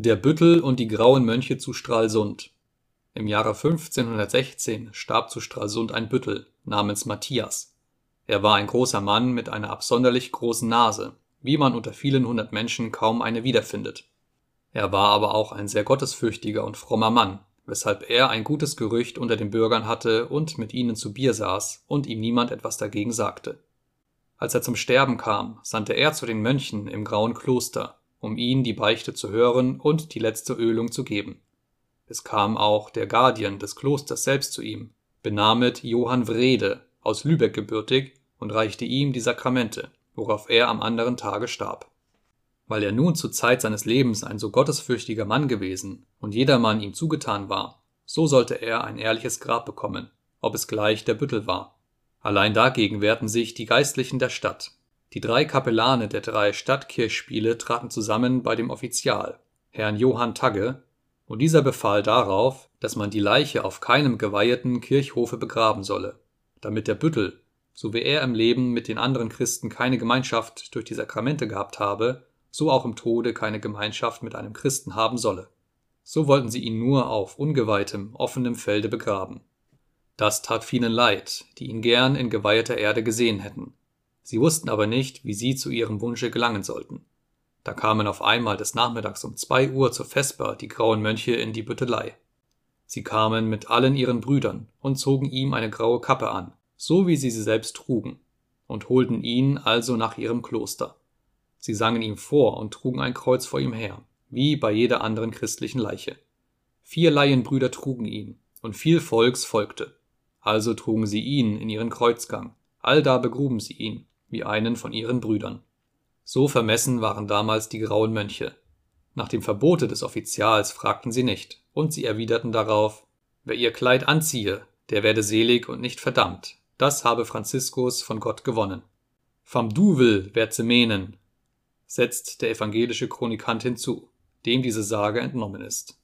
Der Büttel und die grauen Mönche zu Stralsund Im Jahre 1516 starb zu Stralsund ein Büttel namens Matthias. Er war ein großer Mann mit einer absonderlich großen Nase, wie man unter vielen hundert Menschen kaum eine wiederfindet. Er war aber auch ein sehr gottesfürchtiger und frommer Mann, weshalb er ein gutes Gerücht unter den Bürgern hatte und mit ihnen zu Bier saß und ihm niemand etwas dagegen sagte. Als er zum Sterben kam, sandte er zu den Mönchen im Grauen Kloster um ihn die Beichte zu hören und die letzte Ölung zu geben. Es kam auch der Guardian des Klosters selbst zu ihm, benamet Johann Wrede, aus Lübeck gebürtig, und reichte ihm die Sakramente, worauf er am anderen Tage starb. Weil er nun zur Zeit seines Lebens ein so gottesfürchtiger Mann gewesen und jedermann ihm zugetan war, so sollte er ein ehrliches Grab bekommen, ob es gleich der Büttel war. Allein dagegen wehrten sich die Geistlichen der Stadt, die drei Kapellane der drei Stadtkirchspiele traten zusammen bei dem Offizial, Herrn Johann Tagge, und dieser befahl darauf, dass man die Leiche auf keinem geweiheten Kirchhofe begraben solle, damit der Büttel, so wie er im Leben mit den anderen Christen keine Gemeinschaft durch die Sakramente gehabt habe, so auch im Tode keine Gemeinschaft mit einem Christen haben solle. So wollten sie ihn nur auf ungeweihtem, offenem Felde begraben. Das tat vielen leid, die ihn gern in geweihter Erde gesehen hätten Sie wussten aber nicht, wie sie zu ihrem Wunsche gelangen sollten. Da kamen auf einmal des Nachmittags um zwei Uhr zur Vesper die grauen Mönche in die Büttelei. Sie kamen mit allen ihren Brüdern und zogen ihm eine graue Kappe an, so wie sie sie selbst trugen, und holten ihn also nach ihrem Kloster. Sie sangen ihm vor und trugen ein Kreuz vor ihm her, wie bei jeder anderen christlichen Leiche. Vier Laienbrüder trugen ihn, und viel Volks folgte. Also trugen sie ihn in ihren Kreuzgang, allda begruben sie ihn, wie einen von ihren Brüdern. So vermessen waren damals die grauen Mönche. Nach dem Verbote des Offizials fragten sie nicht, und sie erwiderten darauf, wer ihr Kleid anziehe, der werde selig und nicht verdammt, das habe Franziskus von Gott gewonnen. Vom Duvel wer ze menen, setzt der evangelische Chronikant hinzu, dem diese Sage entnommen ist